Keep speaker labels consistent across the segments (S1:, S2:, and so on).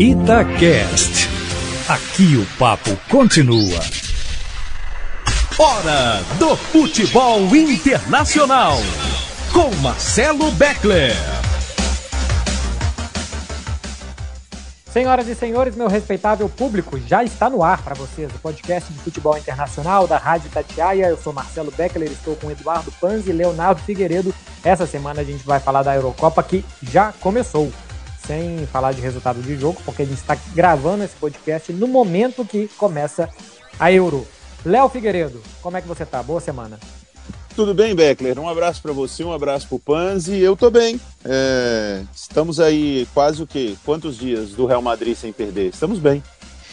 S1: Itacast. Aqui o papo continua. Hora do futebol internacional. Com Marcelo Beckler.
S2: Senhoras e senhores, meu respeitável público, já está no ar para vocês o podcast de futebol internacional da Rádio Tatiaia. Eu sou Marcelo Beckler, estou com Eduardo Panzi e Leonardo Figueiredo. Essa semana a gente vai falar da Eurocopa que já começou. Sem falar de resultado de jogo, porque a gente está gravando esse podcast no momento que começa a Euro. Léo Figueiredo, como é que você tá? Boa semana.
S3: Tudo bem, Beckler? Um abraço para você, um abraço para o Panzi. Eu tô bem. É, estamos aí quase o quê? Quantos dias do Real Madrid sem perder? Estamos bem.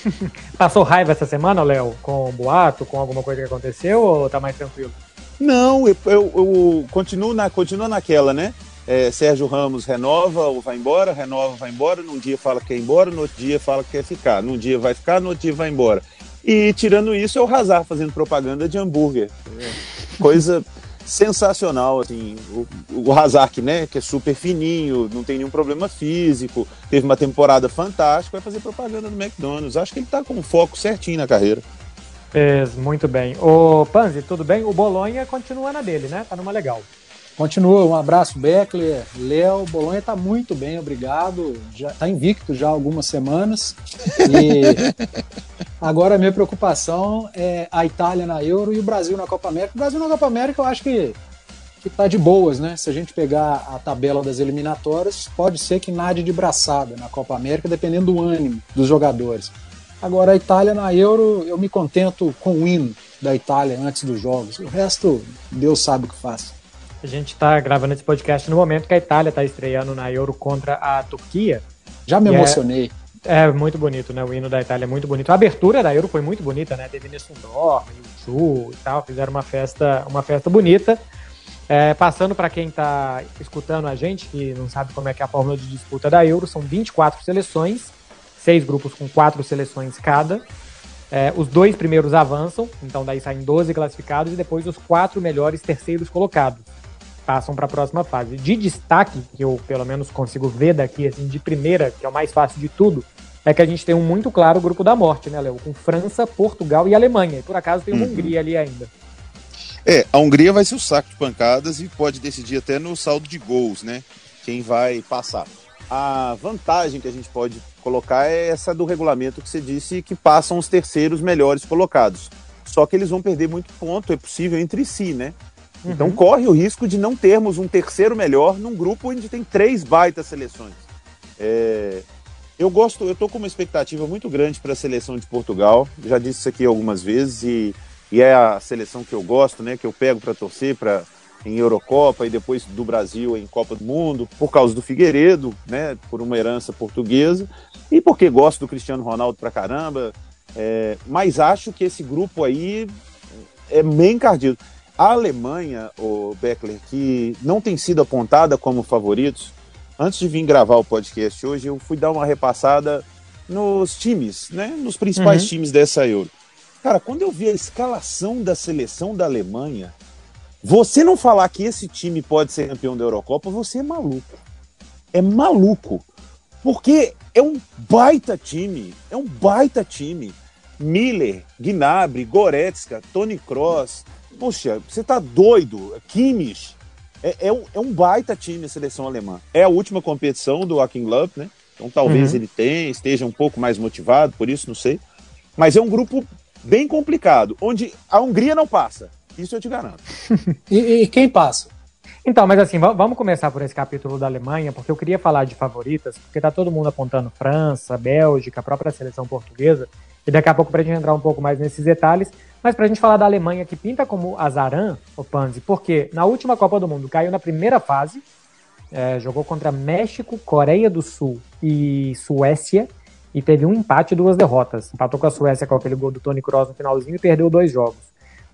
S2: Passou raiva essa semana, Léo? Com boato, com alguma coisa que aconteceu ou tá mais tranquilo?
S3: Não, eu, eu, eu continuo, na, continuo naquela, né? É, Sérgio Ramos renova ou vai embora, renova, vai embora. Num dia fala que ir embora, no outro dia fala que quer ficar. Num dia vai ficar, no outro dia vai embora. E tirando isso, é o Hazard fazendo propaganda de hambúrguer. Coisa sensacional, assim, o, o Hazard, né, que é super fininho, não tem nenhum problema físico, teve uma temporada fantástica, vai fazer propaganda no McDonald's. Acho que ele tá com foco certinho na carreira.
S2: Fez muito bem. O Panzi, tudo bem? O Bolonha continua na dele, né? Tá numa legal.
S4: Continua, um abraço, Beckler, Léo, Bolonha tá muito bem, obrigado. Já tá invicto já há algumas semanas. E agora a minha preocupação é a Itália na Euro e o Brasil na Copa América. O Brasil na Copa América eu acho que, que tá de boas, né? Se a gente pegar a tabela das eliminatórias, pode ser que nade de braçada na Copa América, dependendo do ânimo dos jogadores. Agora a Itália na Euro, eu me contento com o hino da Itália antes dos jogos. O resto, Deus sabe o que faz.
S2: A gente está gravando esse podcast no momento que a Itália está estreando na Euro contra a Turquia.
S4: Já me emocionei.
S2: É, é, muito bonito, né? O hino da Itália é muito bonito. A abertura da Euro foi muito bonita, né? Teve Nessundor, Chu e tal, fizeram uma festa, uma festa bonita. É, passando para quem está escutando a gente, que não sabe como é que é a fórmula de disputa da Euro, são 24 seleções, seis grupos com quatro seleções cada. É, os dois primeiros avançam, então daí saem 12 classificados e depois os quatro melhores terceiros colocados passam para a próxima fase. De destaque, que eu pelo menos consigo ver daqui, assim, de primeira, que é o mais fácil de tudo, é que a gente tem um muito claro grupo da morte, né, Léo? Com França, Portugal e Alemanha. E por acaso tem uma uhum. Hungria ali ainda.
S3: É, a Hungria vai ser o saco de pancadas e pode decidir até no saldo de gols, né? Quem vai passar. A vantagem que a gente pode colocar é essa do regulamento que você disse que passam os terceiros melhores colocados. Só que eles vão perder muito ponto, é possível, entre si, né? Uhum. Então corre o risco de não termos um terceiro melhor num grupo onde tem três baitas seleções. É... Eu gosto, eu tô com uma expectativa muito grande para a seleção de Portugal. Já disse isso aqui algumas vezes e, e é a seleção que eu gosto, né? Que eu pego para torcer para em Eurocopa e depois do Brasil em Copa do Mundo, por causa do Figueiredo, né? Por uma herança portuguesa e porque gosto do Cristiano Ronaldo pra caramba. É... mas acho que esse grupo aí é bem encardido. A Alemanha, o Beckler, que não tem sido apontada como favoritos, antes de vir gravar o podcast hoje, eu fui dar uma repassada nos times, né? Nos principais uhum. times dessa Euro. Cara, quando eu vi a escalação da seleção da Alemanha, você não falar que esse time pode ser campeão da Eurocopa, você é maluco. É maluco. Porque é um baita time. É um baita time. Miller, Gnabry, Goretzka, Tony Kroos, Puxa, você tá doido. Kimmich é, é, um, é um baita time a seleção alemã. É a última competição do Joachim Löw, né? Então talvez uhum. ele tenha, esteja um pouco mais motivado, por isso não sei. Mas é um grupo bem complicado, onde a Hungria não passa. Isso eu te garanto.
S4: e, e, quem passa?
S2: Então, mas assim, vamos começar por esse capítulo da Alemanha, porque eu queria falar de favoritas, porque tá todo mundo apontando França, Bélgica, a própria seleção portuguesa, e daqui a pouco pra gente entrar um pouco mais nesses detalhes, mas para a gente falar da Alemanha, que pinta como azarã, o Panzi, porque na última Copa do Mundo caiu na primeira fase, é, jogou contra México, Coreia do Sul e Suécia, e teve um empate e duas derrotas. Empatou com a Suécia com aquele gol do Tony Kroos no finalzinho e perdeu dois jogos.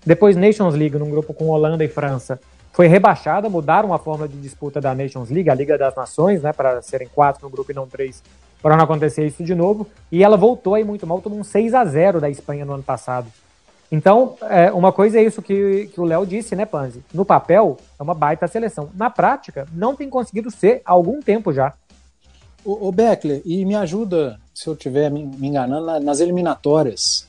S2: Depois, Nations League, num grupo com Holanda e França, foi rebaixada, mudaram a forma de disputa da Nations League, a Liga das Nações, né, para serem quatro no grupo e não três, para não acontecer isso de novo. E ela voltou aí muito mal, tomou um 6 a 0 da Espanha no ano passado. Então, é, uma coisa é isso que, que o Léo disse, né, Panzi? No papel, é uma baita seleção. Na prática, não tem conseguido ser há algum tempo já.
S4: O, o Beckler, e me ajuda se eu estiver me, me enganando, nas eliminatórias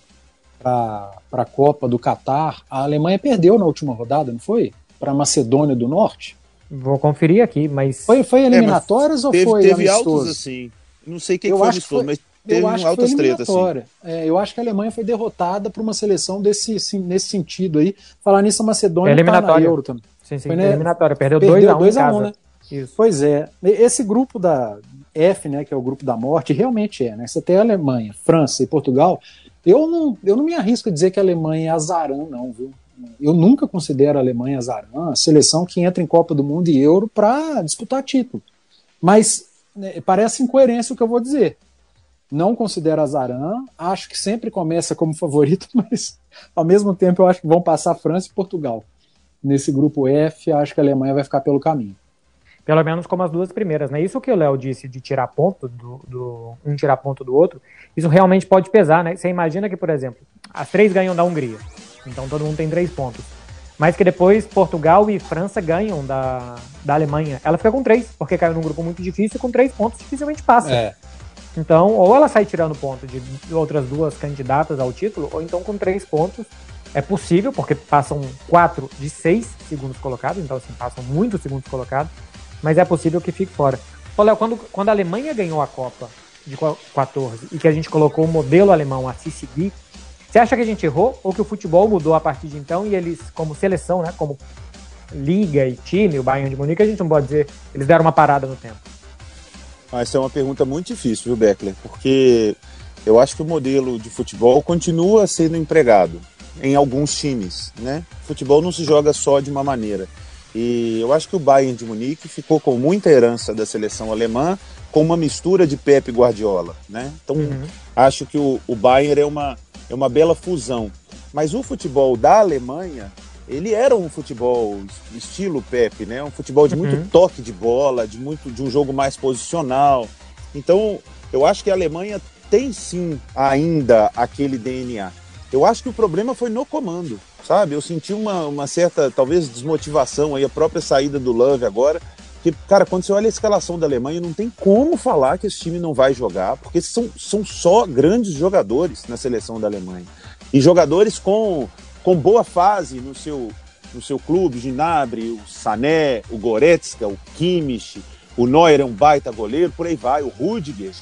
S4: para a Copa do Catar, a Alemanha perdeu na última rodada, não foi? Para a Macedônia do Norte?
S2: Vou conferir aqui, mas.
S4: Foi, foi eliminatórias é, ou
S3: teve,
S4: foi
S3: teve amistoso? altos assim. Não sei quem eu foi amistoso, foi, mas teve eu acho altas tretas assim.
S4: É, eu acho que a Alemanha foi derrotada por uma seleção desse, sim, nesse sentido aí. Falar nisso, a Macedônia
S2: é eliminatória.
S4: tá na Euro também.
S2: Sim, sim, foi, né? eliminatória. Perdeu 2x1 um, um, né?
S4: Isso. Pois é. Esse grupo da F, né, que é o grupo da morte, realmente é, né? Você tem a Alemanha, França e Portugal. Eu não, eu não me arrisco a dizer que a Alemanha é azarã, não, viu? Eu nunca considero a Alemanha azarã, a seleção que entra em Copa do Mundo e Euro para disputar título. Mas né, parece incoerência o que eu vou dizer. Não considero azarã, acho que sempre começa como favorito, mas ao mesmo tempo eu acho que vão passar França e Portugal. Nesse grupo F, acho que a Alemanha vai ficar pelo caminho.
S2: Pelo menos como as duas primeiras, né? Isso que o Léo disse de tirar ponto do, do, um tirar ponto do outro, isso realmente pode pesar, né? Você imagina que, por exemplo, as três ganham da Hungria, então todo mundo tem três pontos. Mas que depois Portugal e França ganham da, da Alemanha. Ela fica com três, porque caiu num grupo muito difícil, com três pontos dificilmente passa. É. Então, ou ela sai tirando ponto de outras duas candidatas ao título, ou então com três pontos é possível, porque passam quatro de seis segundos colocados, então assim, passam muitos segundos colocados mas é possível que fique fora. Ô, Léo, quando, quando a Alemanha ganhou a Copa de 14 e que a gente colocou o modelo alemão a se seguir, você acha que a gente errou ou que o futebol mudou a partir de então e eles, como seleção, né, como liga e time, o Bayern de Munique, a gente não pode dizer, eles deram uma parada no tempo?
S3: Ah, essa é uma pergunta muito difícil, viu, Beckler? Porque eu acho que o modelo de futebol continua sendo empregado em alguns times, né? Futebol não se joga só de uma maneira. E eu acho que o Bayern de Munique ficou com muita herança da seleção alemã, com uma mistura de Pep e Guardiola, né? Então, uhum. acho que o, o Bayern é uma, é uma bela fusão. Mas o futebol da Alemanha, ele era um futebol estilo Pep, né? Um futebol de muito uhum. toque de bola, de muito de um jogo mais posicional. Então, eu acho que a Alemanha tem sim ainda aquele DNA. Eu acho que o problema foi no comando sabe? Eu senti uma, uma certa, talvez, desmotivação aí, a própria saída do Love agora. Que, cara, quando você olha a escalação da Alemanha, não tem como falar que esse time não vai jogar, porque são, são só grandes jogadores na seleção da Alemanha. E jogadores com, com boa fase no seu, no seu clube, o Ginabri, o Sané, o Goretzka, o Kimmich, o Neuer é um baita goleiro, por aí vai, o Rudiger.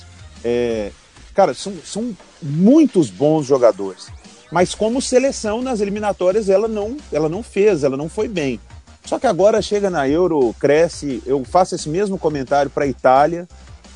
S3: É, cara, são, são muitos bons jogadores mas como seleção nas eliminatórias ela não, ela não fez, ela não foi bem. Só que agora chega na Euro, cresce. Eu faço esse mesmo comentário para a Itália,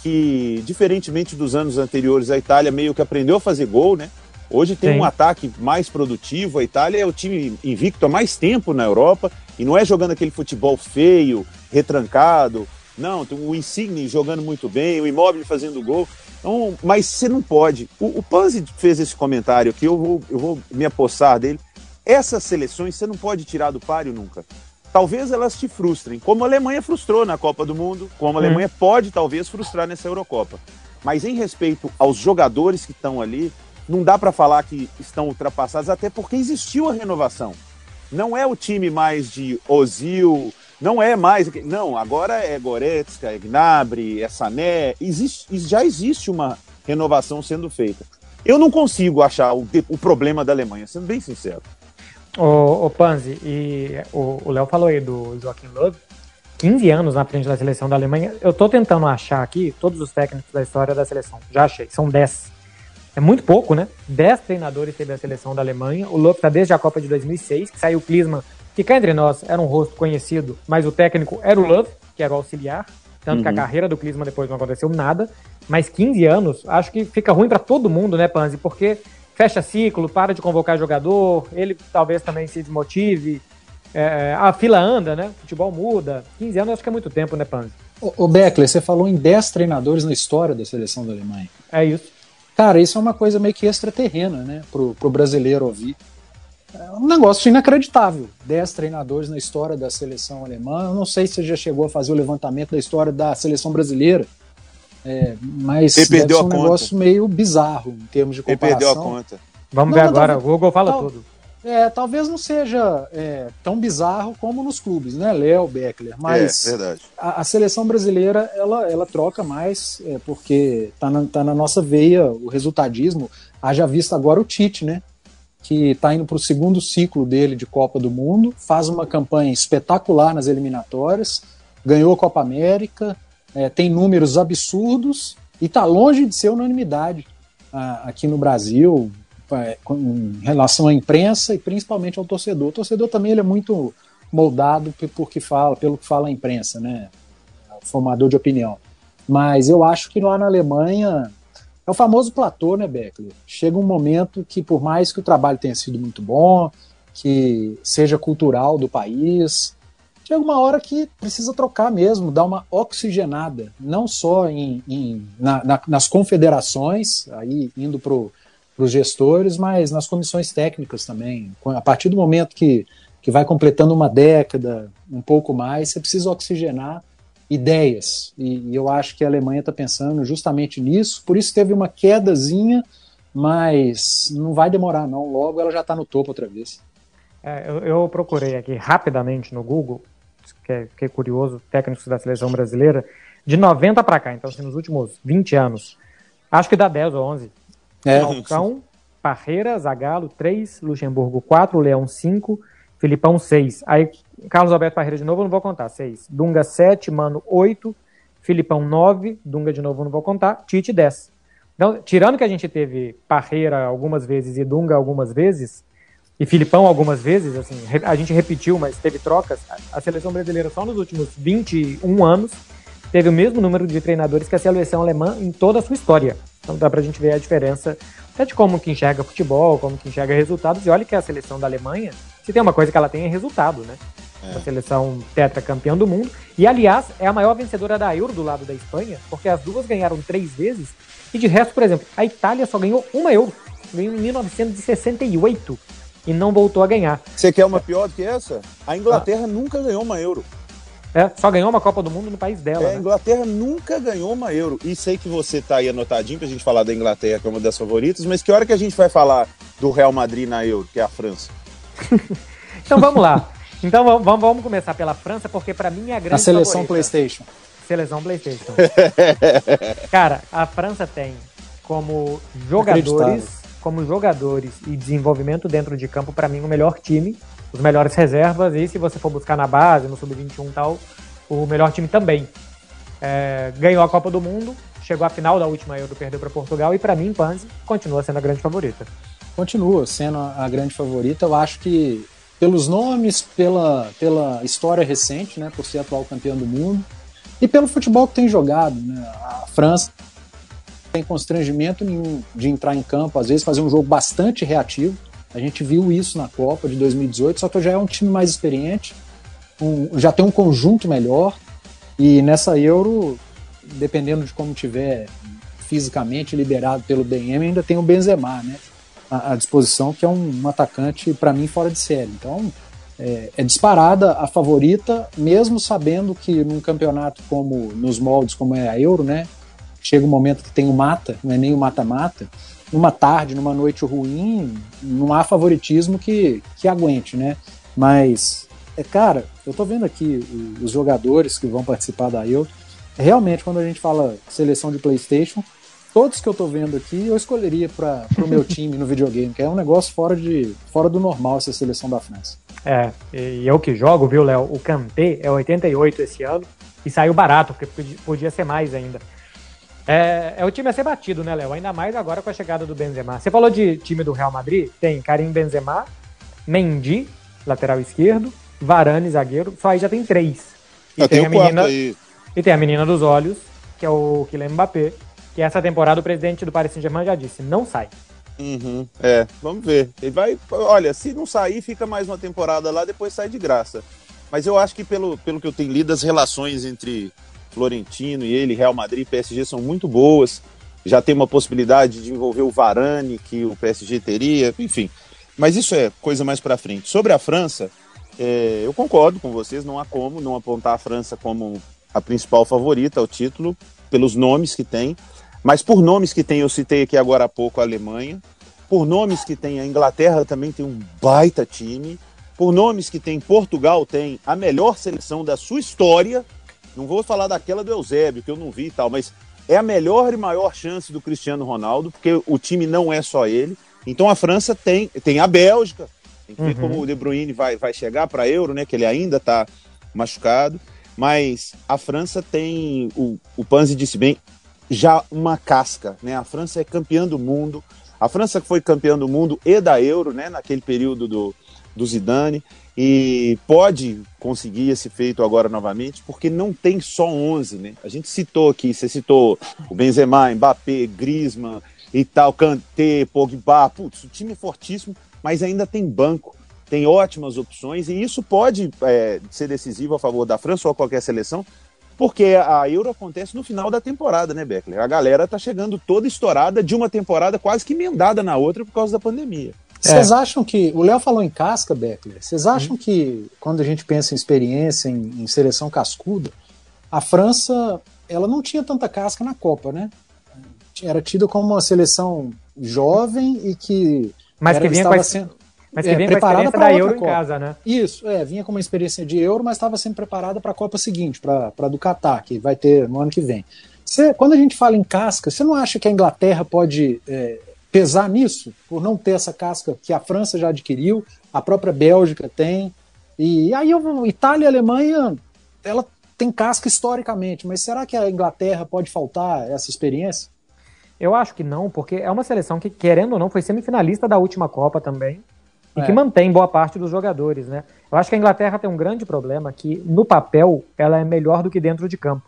S3: que diferentemente dos anos anteriores, a Itália meio que aprendeu a fazer gol, né? Hoje tem um ataque mais produtivo. A Itália é o time invicto há mais tempo na Europa e não é jogando aquele futebol feio, retrancado. Não, tem o Insigne jogando muito bem, o Immobile fazendo gol. Então, mas você não pode. O, o Panzi fez esse comentário aqui, eu vou, eu vou me apossar dele. Essas seleções você não pode tirar do páreo nunca. Talvez elas te frustrem, como a Alemanha frustrou na Copa do Mundo, como a uhum. Alemanha pode talvez frustrar nessa Eurocopa. Mas em respeito aos jogadores que estão ali, não dá para falar que estão ultrapassados, até porque existiu a renovação. Não é o time mais de Ozil, não é mais. Não, agora é Goretzka, é Gnabry, é Sané. Existe, já existe uma renovação sendo feita. Eu não consigo achar o, o problema da Alemanha, sendo bem sincero.
S2: O, o Panzi, e o Léo falou aí do Joaquim Love, 15 anos na frente da seleção da Alemanha. Eu tô tentando achar aqui todos os técnicos da história da seleção. Já achei, são 10. É muito pouco, né? 10 treinadores teve a seleção da Alemanha. O Love tá desde a Copa de 2006, que saiu o Klinsmann que cá entre nós era um rosto conhecido, mas o técnico era o Love, que era o auxiliar, tanto uhum. que a uhum. carreira do Klinsmann depois não aconteceu nada, mas 15 anos, acho que fica ruim para todo mundo, né, Panzi? Porque fecha ciclo, para de convocar jogador, ele talvez também se desmotive, é, a fila anda, né? O futebol muda. 15 anos acho que é muito tempo, né, Panzi?
S4: O Beckler, você falou em 10 treinadores na história da seleção da Alemanha.
S2: É isso.
S4: Cara, isso é uma coisa meio que extraterrena, né, pro, pro brasileiro ouvir. É um negócio inacreditável. Dez treinadores na história da seleção alemã. Eu não sei se você já chegou a fazer o levantamento da história da seleção brasileira. É, mas
S3: Ele perdeu
S4: um
S3: a
S4: negócio
S3: conta.
S4: meio bizarro em termos de comparação.
S3: Ele perdeu a conta.
S2: Vamos não, ver agora, o Google fala tal, tudo.
S4: É, talvez não seja é, tão bizarro como nos clubes, né, Léo, Beckler, mas
S3: é,
S4: a, a, seleção brasileira, ela, ela troca mais, é, porque tá na, tá na nossa veia o resultadismo, haja visto agora o Tite, né, que está indo para o segundo ciclo dele de Copa do Mundo, faz uma campanha espetacular nas eliminatórias, ganhou a Copa América, é, tem números absurdos e está longe de ser unanimidade ah, aqui no Brasil, é, em relação à imprensa e principalmente ao torcedor. O torcedor também ele é muito moldado por que fala, pelo que fala a imprensa, né? O formador de opinião. Mas eu acho que lá na Alemanha é o famoso platô, né, Beckler? Chega um momento que, por mais que o trabalho tenha sido muito bom, que seja cultural do país, chega uma hora que precisa trocar mesmo, dar uma oxigenada, não só em, em na, na, nas confederações, aí indo para para os gestores, mas nas comissões técnicas também. A partir do momento que, que vai completando uma década, um pouco mais, você precisa oxigenar ideias. E, e eu acho que a Alemanha está pensando justamente nisso, por isso teve uma quedazinha, mas não vai demorar, não. Logo ela já está no topo outra vez.
S2: É, eu, eu, procurei aqui rapidamente no Google, é, fiquei curioso, técnicos da seleção brasileira, de 90 para cá, então assim, nos últimos 20 anos, acho que dá 10 ou 11 é. Falcão, Parreira, Zagallo 3, Luxemburgo 4, Leão 5, Filipão 6. Aí, Carlos Alberto Parreira de novo, eu não vou contar, 6. Dunga 7, Mano 8, Filipão 9, Dunga de novo eu não vou contar, Tite 10. Então, tirando que a gente teve Parreira algumas vezes e Dunga algumas vezes, e Filipão algumas vezes, assim, a gente repetiu, mas teve trocas, a seleção brasileira só nos últimos 21 anos teve o mesmo número de treinadores que a seleção alemã em toda a sua história. Então dá pra gente ver a diferença até de como que enxerga futebol, como que enxerga resultados. E olha que a seleção da Alemanha, se tem uma coisa que ela tem é resultado, né? É. A seleção tetracampeã do mundo. E, aliás, é a maior vencedora da Euro do lado da Espanha, porque as duas ganharam três vezes. E de resto, por exemplo, a Itália só ganhou uma Euro. Ganhou em 1968 e não voltou a ganhar.
S3: Você quer uma pior do que essa? A Inglaterra ah. nunca ganhou uma Euro.
S2: É, só ganhou uma Copa do Mundo no país dela. É,
S3: né? A Inglaterra nunca ganhou uma Euro. E sei que você tá aí anotadinho pra gente falar da Inglaterra, que é uma das favoritas, mas que hora que a gente vai falar do Real Madrid na Euro, que é a França?
S2: então vamos lá. Então vamos, vamos começar pela França, porque para mim é a grande A
S4: seleção
S2: favorita.
S4: PlayStation.
S2: Seleção PlayStation. Cara, a França tem como jogadores, como jogadores e desenvolvimento dentro de campo, para mim, o melhor time os melhores reservas, e se você for buscar na base, no Sub-21 e tal, o melhor time também. É, ganhou a Copa do Mundo, chegou à final da última Euro, perdeu para Portugal, e para mim, Panzi continua sendo a grande favorita.
S4: Continua sendo a grande favorita, eu acho que pelos nomes, pela, pela história recente, né, por ser atual campeão do mundo, e pelo futebol que tem jogado. Né, a França tem constrangimento nenhum de entrar em campo, às vezes fazer um jogo bastante reativo, a gente viu isso na Copa de 2018, só que já é um time mais experiente, um, já tem um conjunto melhor, e nessa Euro, dependendo de como tiver fisicamente liberado pelo DM, ainda tem o Benzema, né? À, à disposição, que é um, um atacante, para mim, fora de série. Então, é, é, disparada a favorita, mesmo sabendo que num campeonato como nos moldes como é a Euro, né? Chega um momento que tem o mata, não é nem o mata-mata, numa tarde, numa noite ruim, não há favoritismo que, que aguente, né? Mas, é, cara, eu tô vendo aqui os jogadores que vão participar da Euro. Realmente, quando a gente fala seleção de PlayStation, todos que eu tô vendo aqui eu escolheria para o meu time no videogame, que é um negócio fora, de, fora do normal essa seleção da França.
S2: É, e eu que jogo, viu, Léo? O Kanté é 88 esse ano e saiu barato, porque podia ser mais ainda. É, é o time a ser batido, né, Léo? Ainda mais agora com a chegada do Benzema. Você falou de time do Real Madrid? Tem Karim Benzema, Mendy, lateral esquerdo, Varane, zagueiro. Só aí já tem três.
S3: E Eu tem a menina aí.
S2: E tem a menina dos olhos, que é o Kylian Mbappé, que essa temporada o presidente do Paris Saint-Germain já disse, não sai.
S3: Uhum, é, vamos ver. Ele vai, olha, se não sair, fica mais uma temporada lá, depois sai de graça. Mas eu acho que pelo, pelo que eu tenho lido, as relações entre Florentino e ele, Real Madrid e PSG são muito boas. Já tem uma possibilidade de envolver o Varane, que o PSG teria, enfim. Mas isso é coisa mais para frente. Sobre a França, é, eu concordo com vocês, não há como não apontar a França como a principal favorita ao título, pelos nomes que tem. Mas por nomes que tem, eu citei aqui agora há pouco a Alemanha. por nomes que tem a Inglaterra também tem um baita time, por nomes que tem Portugal tem a melhor seleção da sua história. Não vou falar daquela do Eusébio, que eu não vi e tal, mas é a melhor e maior chance do Cristiano Ronaldo, porque o time não é só ele. Então a França tem, tem a Bélgica, tem que ver uhum. como o De Bruyne vai, vai chegar para Euro, né? Que ele ainda está machucado. Mas a França tem, o, o Panzi disse bem, já uma casca, né? A França é campeã do mundo. A França foi campeã do mundo e da Euro, né? Naquele período do, do Zidane e pode conseguir esse feito agora novamente, porque não tem só 11, né? A gente citou aqui, você citou o Benzema, Mbappé, Griezmann e tal, Kanté, Pogba, putz, o time é fortíssimo, mas ainda tem banco, tem ótimas opções e isso pode é, ser decisivo a favor da França ou qualquer seleção, porque a Euro acontece no final da temporada, né, Beckler? A galera tá chegando toda estourada de uma temporada quase que emendada na outra por causa da pandemia.
S4: Vocês é. acham que. O Léo falou em casca, Beckler. Vocês acham hum. que, quando a gente pensa em experiência, em, em, seleção cascuda, a França ela não tinha tanta casca na Copa, né? Era tida como uma seleção jovem e que.
S2: Mas que vinha estava sendo. Mas que é, vinha preparada para a Euro Copa. em casa, né?
S4: Isso, é, vinha com uma experiência de Euro, mas estava sendo preparada para a Copa seguinte, para a do Catar, que vai ter no ano que vem. Cê, quando a gente fala em casca, você não acha que a Inglaterra pode é, pesar nisso, por não ter essa casca que a França já adquiriu, a própria Bélgica tem. E aí eu, Itália e Alemanha, ela tem casca historicamente, mas será que a Inglaterra pode faltar essa experiência?
S2: Eu acho que não, porque é uma seleção que, querendo ou não, foi semifinalista da última Copa também. E é. que mantém boa parte dos jogadores, né? Eu acho que a Inglaterra tem um grande problema que, no papel, ela é melhor do que dentro de campo.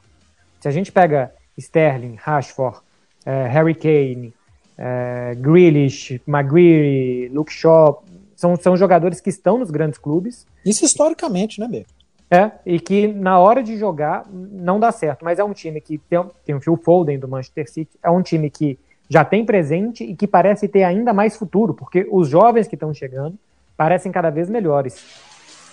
S2: Se a gente pega Sterling, Rashford, é, Harry Kane, é, Grealish, Maguire, Luke Shaw, são, são jogadores que estão nos grandes clubes.
S4: Isso historicamente, né, B?
S2: É, e que na hora de jogar não dá certo, mas é um time que tem, tem o Phil Foden do Manchester City, é um time que já tem presente e que parece ter ainda mais futuro, porque os jovens que estão chegando parecem cada vez melhores.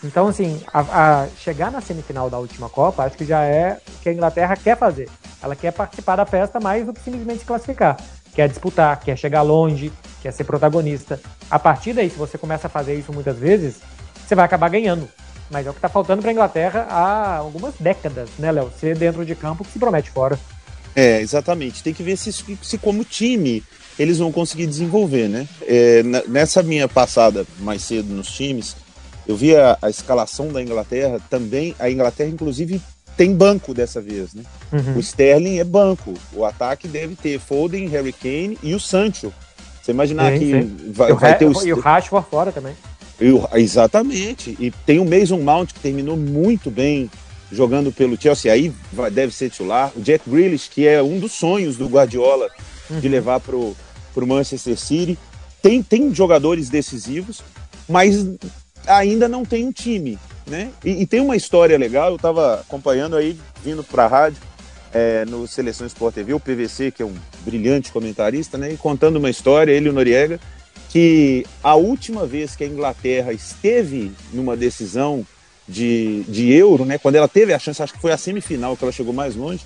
S2: Então, assim, a, a, chegar na semifinal da última Copa, acho que já é o que a Inglaterra quer fazer. Ela quer participar da festa mais do que simplesmente classificar quer disputar, quer chegar longe, quer ser protagonista. A partir daí, se você começa a fazer isso muitas vezes, você vai acabar ganhando. Mas é o que está faltando para a Inglaterra há algumas décadas, né, Léo? Ser dentro de campo que se promete fora.
S3: É, exatamente. Tem que ver se, se como time eles vão conseguir desenvolver, né? É, nessa minha passada mais cedo nos times, eu vi a, a escalação da Inglaterra também. A Inglaterra, inclusive, tem banco dessa vez, né? Uhum. O Sterling é banco. O ataque deve ter Foden, Harry Kane e o Sancho. Você imaginar sim, que sim.
S2: Vai, vai, ter o... E o Rashford fora também.
S3: O... Exatamente. E tem o Mason Mount, que terminou muito bem jogando pelo Chelsea. Aí vai, deve ser titular. O Jack Grealish, que é um dos sonhos do Guardiola uhum. de levar para o Manchester City. Tem, tem jogadores decisivos, mas ainda não tem um time né? E, e, tem uma história legal, eu estava acompanhando aí, vindo para a rádio, é, no Seleção Sport TV, o PVC, que é um brilhante comentarista, né? E contando uma história, ele e o Noriega, que a última vez que a Inglaterra esteve numa decisão de, de Euro, né? Quando ela teve a chance, acho que foi a semifinal que ela chegou mais longe,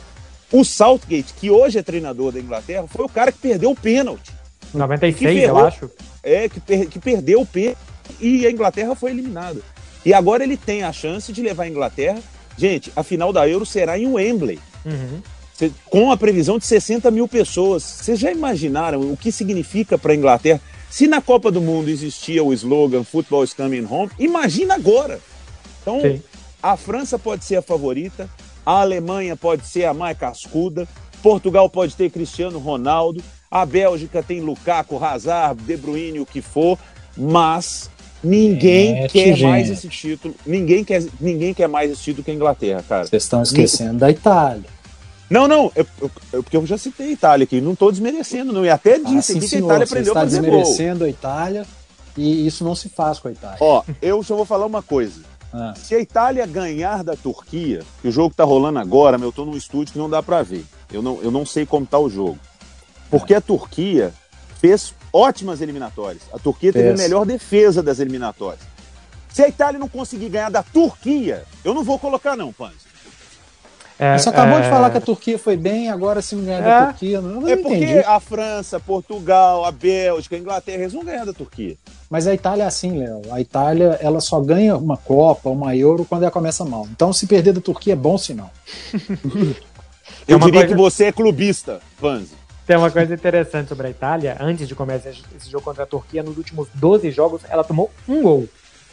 S3: o Southgate, que hoje é treinador da Inglaterra, foi o cara que perdeu o pênalti.
S2: 96, eu acho.
S3: É, que, per, que perdeu o pênalti e a Inglaterra foi eliminada. E agora ele tem a chance de levar a Inglaterra. Gente, a final da Euro será em Wembley. Uhum. Com a previsão de 60 mil pessoas. Vocês já imaginaram o que significa para a Inglaterra? Se na Copa do Mundo existia o slogan Football is coming home, imagina agora. Então, Sim. a França pode ser a favorita, a Alemanha pode ser a mais cascuda, Portugal pode ter Cristiano Ronaldo, a Bélgica tem Lukaku, Hazard, De Bruyne, o que for, mas Ninguém quer gente. mais esse título. Ninguém quer, ninguém quer mais esse título que a Inglaterra, cara.
S4: Vocês estão esquecendo da Itália.
S3: Não, não, eu, eu, eu, porque eu já citei a Itália aqui, não estou desmerecendo, não. E até ah, disse ah, sim, que senhor, a Itália aprendeu a fazer
S4: desmerecendo gol. a Itália e isso não se faz com a Itália.
S3: Ó, eu só vou falar uma coisa. Ah. Se a Itália ganhar da Turquia, que o jogo tá rolando agora, meu, eu tô num estúdio que não dá para ver. Eu não, eu não sei como tá o jogo. Porque a Turquia fez ótimas eliminatórias. A Turquia teve a melhor defesa das eliminatórias. Se a Itália não conseguir ganhar da Turquia, eu não vou colocar não, Panzi.
S4: É, Você acabou é... de falar que a Turquia foi bem, agora se não ganhar é. da Turquia. Não, não
S3: é porque entendi. a França, Portugal, a Bélgica, a Inglaterra, eles vão ganhar da Turquia.
S4: Mas a Itália é assim, Léo. A Itália ela só ganha uma Copa, uma Euro, quando ela começa mal. Então, se perder da Turquia é bom sinal.
S3: Eu diria coisa... que você é clubista, Vanzi.
S2: Tem uma coisa interessante sobre a Itália. Antes de começar esse jogo contra a Turquia, nos últimos 12 jogos, ela tomou um gol.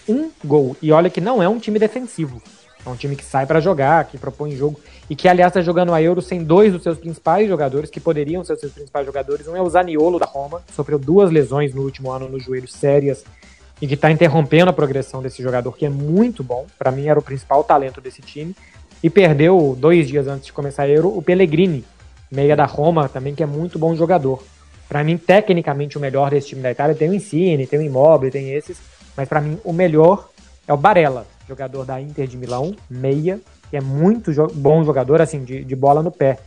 S2: Um gol. E olha que não é um time defensivo. É um time que sai para jogar, que propõe jogo. E que, aliás, está jogando a Euro sem dois dos seus principais jogadores, que poderiam ser os seus principais jogadores. Um é o Zaniolo da Roma, sofreu duas lesões no último ano no joelho sérias e que está interrompendo a progressão desse jogador, que é muito bom. Para mim, era o principal talento desse time. E perdeu, dois dias antes de começar a Euro, o Pellegrini, meia da Roma também, que é muito bom jogador. Para mim, tecnicamente, o melhor desse time da Itália tem o Insigne, tem o Immobile, tem esses, mas para mim, o melhor é o Barella, jogador da Inter de Milão, meia, que é muito jo bom jogador, assim, de, de bola no pé.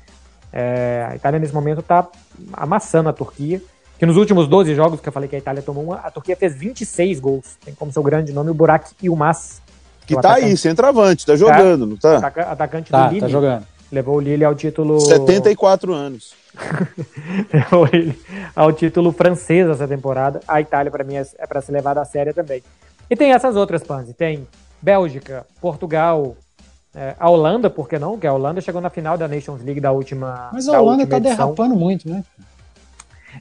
S2: É, a Itália, nesse momento, está amassando a Turquia, que nos últimos 12 jogos que eu falei que a Itália tomou uma, a Turquia fez 26 gols. Tem como seu grande nome o Burak Yilmaz.
S3: Que, que tá atacante. aí, centroavante, tá jogando, não tá?
S2: atacante
S4: tá,
S2: do Lille.
S4: Tá jogando.
S2: Levou o Lille ao título.
S3: 74 anos.
S2: Levou ele ao título francês essa temporada. A Itália, para mim, é, é para ser levada a sério também. E tem essas outras, Panzi. Tem Bélgica, Portugal, é, a Holanda, por que não? Porque a Holanda chegou na final da Nations League da última.
S4: Mas a Holanda tá edição. derrapando muito, né?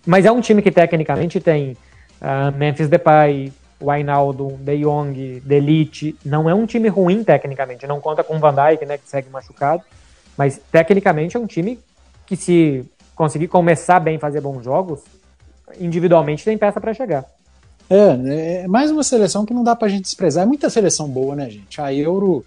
S2: Mas é um time que tecnicamente tem uh, Memphis Depay, Wijnaldum, De Jong, Delite. Não é um time ruim tecnicamente. Não conta com o Van Dijk, né, que segue machucado. Mas tecnicamente é um time que se conseguir começar bem fazer bons jogos, individualmente tem peça para chegar.
S4: É, é mais uma seleção que não dá pra gente desprezar. É muita seleção boa, né, gente? A Euro,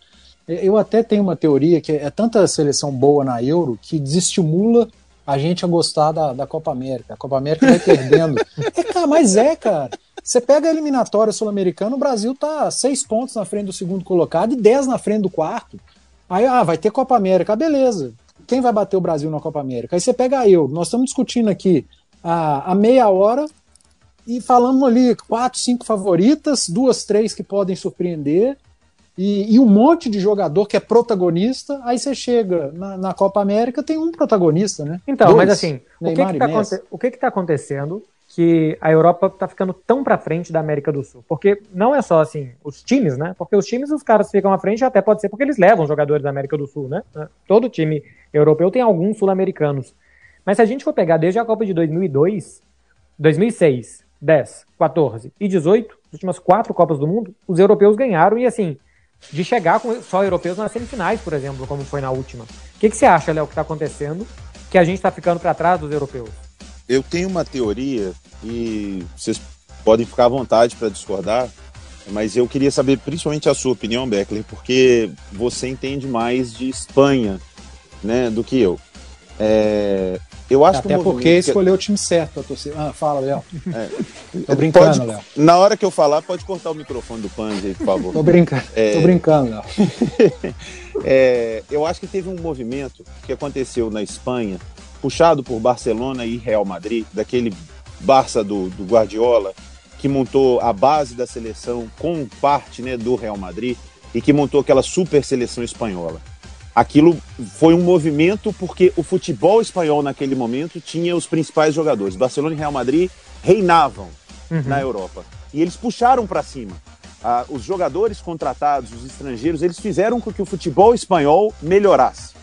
S4: eu até tenho uma teoria que é tanta seleção boa na Euro que desestimula a gente a gostar da, da Copa América. A Copa América vai perdendo. é, cara, mas é, cara. Você pega a eliminatória sul-americana, o Brasil tá seis pontos na frente do segundo colocado e dez na frente do quarto. Aí, ah, vai ter Copa América, beleza. Quem vai bater o Brasil na Copa América? Aí você pega eu. Nós estamos discutindo aqui a, a meia hora e falando ali quatro, cinco favoritas, duas, três que podem surpreender. E, e, um monte de jogador que é protagonista, aí você chega na, na Copa América, tem um protagonista, né?
S2: Então, Dois, mas assim, o que, que, tá, o que, que tá acontecendo que a Europa está ficando tão para frente da América do Sul. Porque não é só assim, os times, né? Porque os times, os caras ficam à frente, até pode ser porque eles levam jogadores da América do Sul, né? Todo time europeu tem alguns sul-americanos. Mas se a gente for pegar desde a Copa de 2002, 2006, 10, 14 e 18, as últimas quatro Copas do Mundo, os europeus ganharam e assim, de chegar com só europeus nas semifinais, por exemplo, como foi na última. O que, que você acha, Léo, que está acontecendo que a gente está ficando para trás dos europeus?
S3: eu tenho uma teoria e vocês podem ficar à vontade para discordar, mas eu queria saber principalmente a sua opinião, Beckler, porque você entende mais de Espanha, né, do que eu. É, eu acho
S4: Até
S3: que
S4: porque escolheu o time certo para torcer. Ah, fala, Léo. É. Tô brincando, Léo.
S3: Na hora que eu falar, pode cortar o microfone do Panzi aí, por favor.
S4: Tô brincando, é, tô brincando, Léo.
S3: é, eu acho que teve um movimento que aconteceu na Espanha puxado por Barcelona e Real Madrid, daquele Barça do, do Guardiola, que montou a base da seleção com parte né, do Real Madrid e que montou aquela super seleção espanhola. Aquilo foi um movimento porque o futebol espanhol naquele momento tinha os principais jogadores. Barcelona e Real Madrid reinavam uhum. na Europa. E eles puxaram para cima. Ah, os jogadores contratados, os estrangeiros, eles fizeram com que o futebol espanhol melhorasse.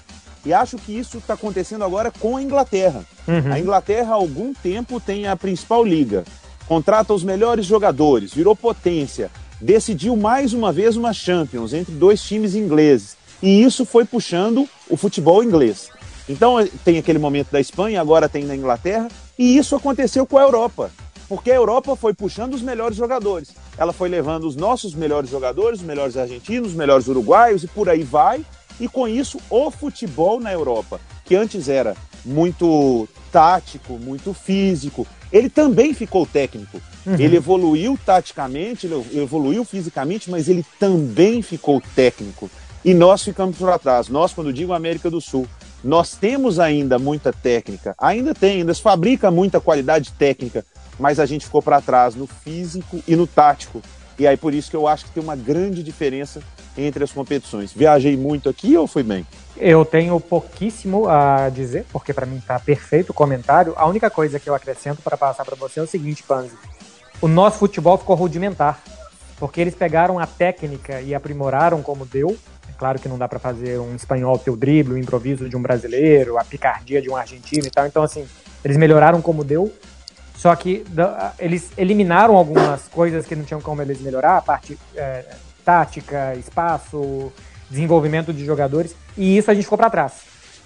S3: E acho que isso está acontecendo agora com a Inglaterra. Uhum. A Inglaterra há algum tempo tem a principal liga, contrata os melhores jogadores, virou potência, decidiu mais uma vez uma Champions entre dois times ingleses. E isso foi puxando o futebol inglês. Então eh, tem aquele momento da Espanha, agora tem na Inglaterra, e isso aconteceu com a Europa. Porque a Europa foi puxando os melhores jogadores. Ela foi levando os nossos melhores jogadores, os melhores argentinos, os melhores uruguaios e por aí vai e com isso o futebol na Europa, que antes era muito tático, muito físico, ele também ficou técnico. Uhum. Ele evoluiu taticamente, ele evoluiu fisicamente, mas ele também ficou técnico. E nós ficamos por atrás. Nós, quando digo América do Sul, nós temos ainda muita técnica, ainda tem, ainda se fabrica muita qualidade técnica, mas a gente ficou para trás no físico e no tático. E aí por isso que eu acho que tem uma grande diferença entre as competições. Viajei muito aqui ou foi bem?
S2: Eu tenho pouquíssimo a dizer, porque para mim está perfeito o comentário. A única coisa que eu acrescento para passar para você é o seguinte, Panzi. O nosso futebol ficou rudimentar, porque eles pegaram a técnica e aprimoraram como deu. É claro que não dá para fazer um espanhol ter o drible, o improviso de um brasileiro, a picardia de um argentino e tal. Então, assim, eles melhoraram como deu. Só que eles eliminaram algumas coisas que não tinham como eles melhorar, a parte é, tática, espaço, desenvolvimento de jogadores, e isso a gente ficou para trás.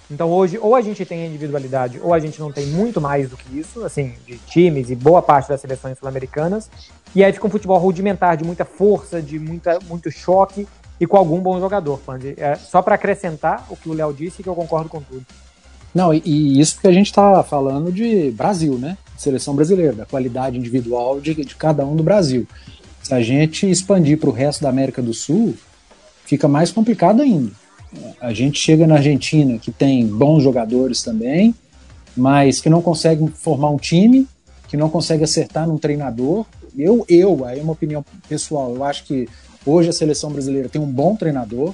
S2: Então hoje, ou a gente tem individualidade, ou a gente não tem muito mais do que isso, assim, de times e boa parte das seleções sul-americanas, e aí fica um futebol rudimentar, de muita força, de muita, muito choque, e com algum bom jogador, Pandy. É, só para acrescentar o que o Léo disse, que eu concordo com tudo.
S4: Não, e, e isso porque a gente está falando de Brasil, né? seleção brasileira, da qualidade individual de, de cada um do Brasil. Se a gente expandir para o resto da América do Sul, fica mais complicado ainda. A gente chega na Argentina, que tem bons jogadores também, mas que não consegue formar um time, que não consegue acertar num treinador. Eu, eu, aí é uma opinião pessoal, eu acho que hoje a seleção brasileira tem um bom treinador,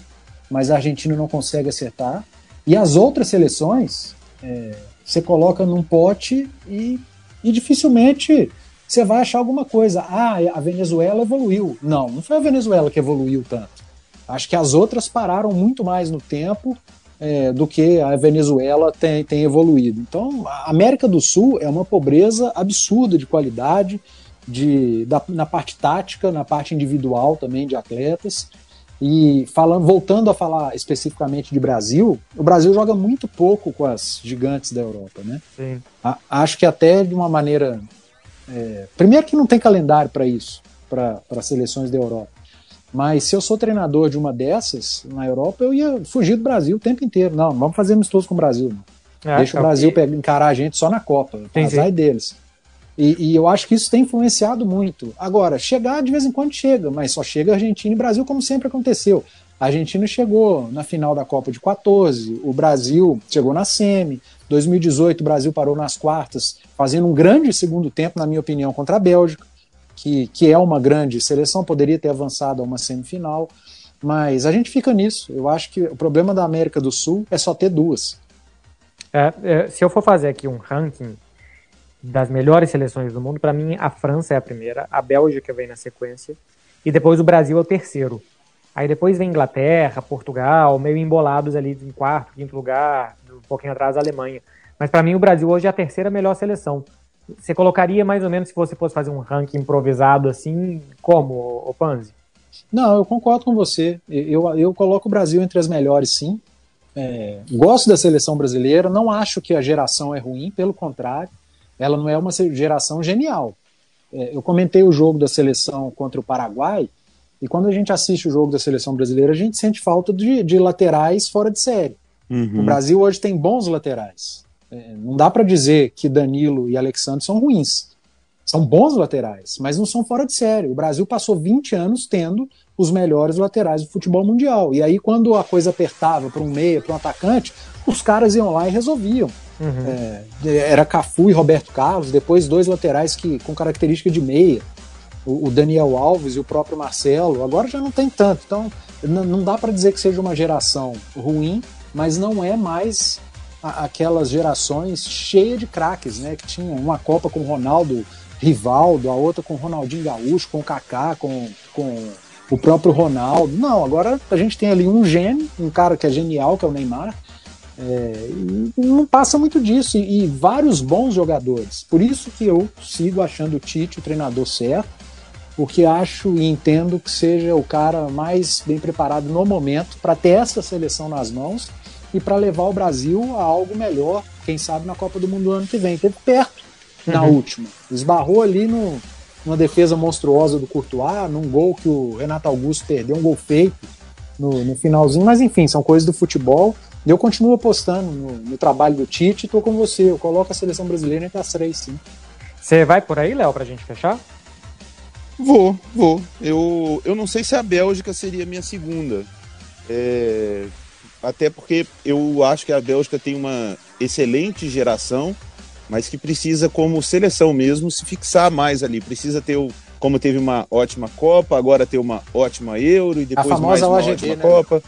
S4: mas a Argentina não consegue acertar. E as outras seleções, é, você coloca num pote e, e dificilmente você vai achar alguma coisa. Ah, a Venezuela evoluiu. Não, não foi a Venezuela que evoluiu tanto. Acho que as outras pararam muito mais no tempo é, do que a Venezuela tem, tem evoluído. Então, a América do Sul é uma pobreza absurda de qualidade, de, da, na parte tática, na parte individual também de atletas. E falando, voltando a falar especificamente de Brasil, o Brasil joga muito pouco com as gigantes da Europa, né? Sim. A, acho que até de uma maneira é, primeiro que não tem calendário para isso, para seleções da Europa. Mas se eu sou treinador de uma dessas na Europa, eu ia fugir do Brasil o tempo inteiro. Não, vamos fazer amistoso com o Brasil. É, Deixa o Brasil que... encarar a gente só na Copa. Azar deles. E, e, eu acho que isso tem influenciado muito. Agora, chegar de vez em quando chega, mas só chega Argentina e Brasil, como sempre aconteceu. A Argentina chegou na final da Copa de 14, o Brasil chegou na semi, 2018, o Brasil parou nas quartas, fazendo um grande segundo tempo, na minha opinião, contra a Bélgica, que, que é uma grande seleção, poderia ter avançado a uma semifinal. Mas a gente fica nisso. Eu acho que o problema da América do Sul é só ter duas.
S2: É, é, se eu for fazer aqui um ranking das melhores seleções do mundo, para mim a França é a primeira, a Bélgica vem na sequência, e depois o Brasil é o terceiro. Aí depois vem Inglaterra, Portugal, meio embolados ali em quarto, quinto lugar, um pouquinho atrás a Alemanha. Mas para mim o Brasil hoje é a terceira melhor seleção. Você colocaria mais ou menos se você fosse fazer um ranking improvisado assim, como, o Panzi?
S4: Não, eu concordo com você. Eu, eu coloco o Brasil entre as melhores, sim. É, gosto da seleção brasileira, não acho que a geração é ruim, pelo contrário, ela não é uma geração genial. É, eu comentei o jogo da seleção contra o Paraguai, e quando a gente assiste o jogo da seleção brasileira, a gente sente falta de, de laterais fora de série. Uhum. O Brasil hoje tem bons laterais. É, não dá para dizer que Danilo e Alexandre são ruins. São bons laterais, mas não são fora de série. O Brasil passou 20 anos tendo os melhores laterais do futebol mundial. E aí, quando a coisa apertava para um meia, para um atacante, os caras iam lá e resolviam. Uhum. É, era Cafu e Roberto Carlos, depois dois laterais que com característica de meia, o, o Daniel Alves e o próprio Marcelo. Agora já não tem tanto, então não dá para dizer que seja uma geração ruim, mas não é mais a, aquelas gerações cheias de craques, né? Que tinha uma Copa com Ronaldo Rivaldo, a outra com Ronaldinho Gaúcho, com Kaká, com, com o próprio Ronaldo. Não, agora a gente tem ali um gênio, um cara que é genial, que é o Neymar. É, e não passa muito disso, e, e, vários bons jogadores. Por isso que eu sigo achando o Tite o treinador certo, porque acho e entendo que seja o cara mais bem preparado no momento para ter essa seleção nas mãos e para levar o Brasil a algo melhor, quem sabe na Copa do Mundo do ano que vem. Teve perto na uhum. última, esbarrou ali no, numa defesa monstruosa do Courtois, num gol que o Renato Augusto perdeu, um gol feito no, no finalzinho, mas enfim, são coisas do futebol. Eu continuo apostando no, no trabalho do Tite e tô com você, eu coloco a seleção brasileira entre as três, sim.
S2: Você vai por aí, Léo, pra gente fechar?
S3: Vou, vou. Eu, eu não sei se a Bélgica seria a minha segunda. É, até porque eu acho que a Bélgica tem uma excelente geração, mas que precisa, como seleção mesmo, se fixar mais ali. Precisa ter o, como teve uma ótima Copa, agora tem uma ótima Euro e depois
S4: A famosa
S3: mais uma
S4: OGB,
S3: ótima
S4: né?
S3: Copa.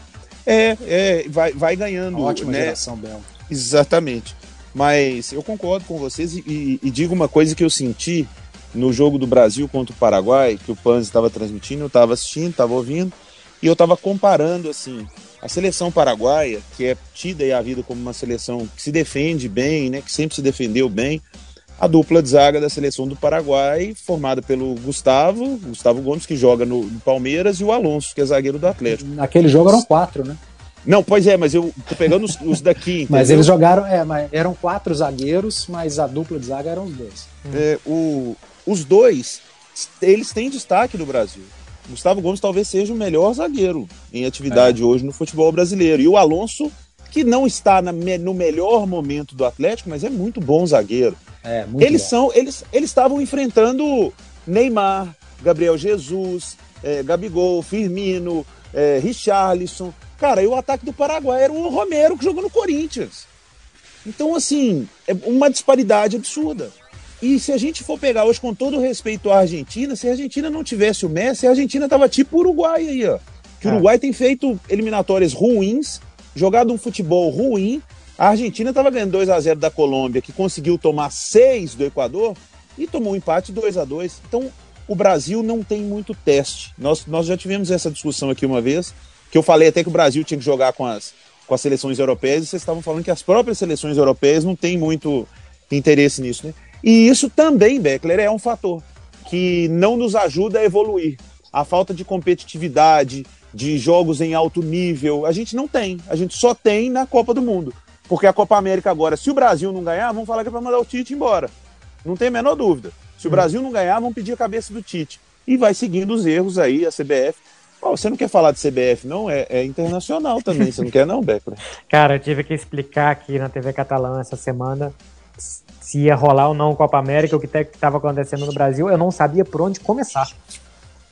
S3: É, é, vai, vai ganhando,
S4: Uma ótima
S3: né?
S4: geração bela.
S3: Exatamente. Mas eu concordo com vocês e, e- e digo uma coisa que eu senti no jogo do Brasil contra o Paraguai, que o Panzi estava transmitindo, eu estava assistindo, estava ouvindo, e eu estava comparando assim a seleção paraguaia, que é tida aí a vida como uma seleção que se defende bem, né, que sempre se defendeu bem, a dupla de zaga da seleção do Paraguai, formada pelo Gustavo, Gustavo Gomes, que joga no, no Palmeiras, e o Alonso, que é zagueiro do Atlético.
S4: Naquele jogo eram quatro, né?
S3: Não, pois é, mas eu tô pegando os, os daqui,
S4: Mas eles jogaram, é, mas eram quatro zagueiros, mas a dupla de zaga eram os dois.
S3: É, o- os dois, eles têm destaque no Brasil. Gustavo Gomes talvez seja o melhor zagueiro em atividade
S4: É.
S3: hoje no futebol brasileiro. E o Alonso, que não está na no melhor momento do Atlético, mas é muito bom zagueiro.
S4: É,
S3: eles
S4: bom.
S3: são, eles eles estavam enfrentando Neymar, Gabriel Jesus, é, Gabigol, Firmino, é, Richarlison. Cara, e o ataque do Paraguai era o Romero que jogou no Corinthians. Então, assim, é uma disparidade absurda. E se a gente for pegar hoje, com todo respeito à Argentina, se a Argentina não tivesse o Messi, a Argentina tava tipo o Uruguai aí, ó. Que o
S2: É.
S3: Uruguai tem feito eliminatórias ruins, jogado um futebol ruim. A Argentina tava ganhando 2 a 0 da Colômbia, que conseguiu tomar 6 do Equador e tomou um empate 2 a 2 Então, o Brasil não tem muito teste. Nós, nós já tivemos essa discussão aqui uma vez, que eu falei até que o Brasil tinha que jogar com as, com as seleções europeias, e vocês estavam falando que as próprias seleções europeias não têm muito interesse nisso, né? E isso também, Beckler, é um fator que não nos ajuda a evoluir. A falta de competitividade, de jogos em alto nível, a gente não tem. A gente só tem na Copa do Mundo. Porque a Copa América agora, se o Brasil não ganhar, vão falar que é para mandar o Tite embora. Não tem a menor dúvida. Se o Brasil não ganhar, vão pedir a cabeça do Tite. E vai seguindo os erros aí, a CBF. Você não quer falar de CBF, não? É, é internacional também. Você não quer, não, Beckler?
S2: Cara, eu tive que explicar aqui na TV Catalã essa semana se ia rolar ou não Copa América, o que estava acontecendo no Brasil. Eu não sabia por onde começar.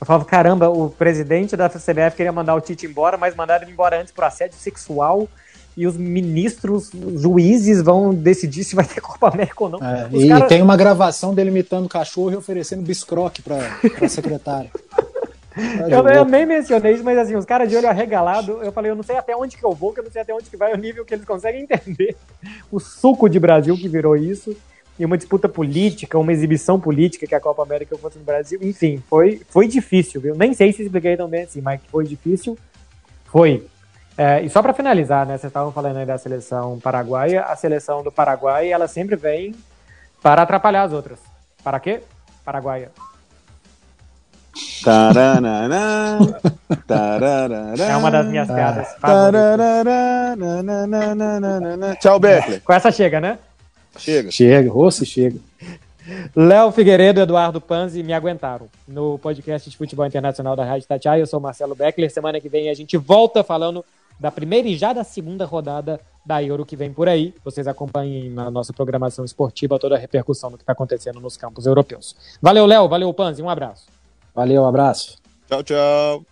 S2: Eu falava, caramba, o presidente da CBF queria mandar o Tite embora, mas mandaram ele embora antes por assédio sexual. E os ministros, os juízes vão decidir se vai ter Copa América ou não.
S4: É, e
S2: cara-
S4: tem uma gravação dele imitando cachorro e oferecendo biscroque pra, pra secretária. Tá
S2: Eu, eu nem mencionei isso, mas assim, os caras de olho arregalado, eu falei, eu não sei até onde que eu vou, que eu não sei até onde que vai o nível que eles conseguem entender o suco de Brasil que virou isso, e uma disputa política, uma exibição política que a Copa América fosse no Brasil, enfim, foi, foi difícil, viu? Nem sei se expliquei tão bem assim, mas foi difícil, foi. É, e só para finalizar, né, vocês estavam falando aí da seleção paraguaia, a seleção do Paraguai, ela sempre vem para atrapalhar as outras. Para quê? Paraguaia.
S3: Tararará, tararará,
S2: É uma das minhas piadas favoritas.
S3: tararará, nananana. Tchau, Beckler.
S2: Com essa chega, né?
S3: Chega.
S4: Chega, se chega.
S2: Léo Figueiredo e Eduardo Panzi me aguentaram no podcast de futebol internacional da Rádio Tatiaia. Eu sou Marcelo Beckler. Semana que vem a gente volta falando da primeira e já da segunda rodada da Euro que vem por aí. Vocês acompanhem na nossa programação esportiva toda a repercussão do que está acontecendo nos campos europeus. Valeu, Léo. Valeu, Panzi. Um abraço.
S4: Valeu, abraço.
S3: Tchau, tchau.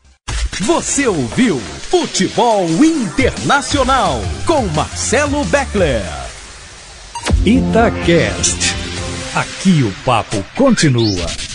S1: Você ouviu Futebol Internacional com Marcelo Beckler. Itacast. Aqui o papo continua.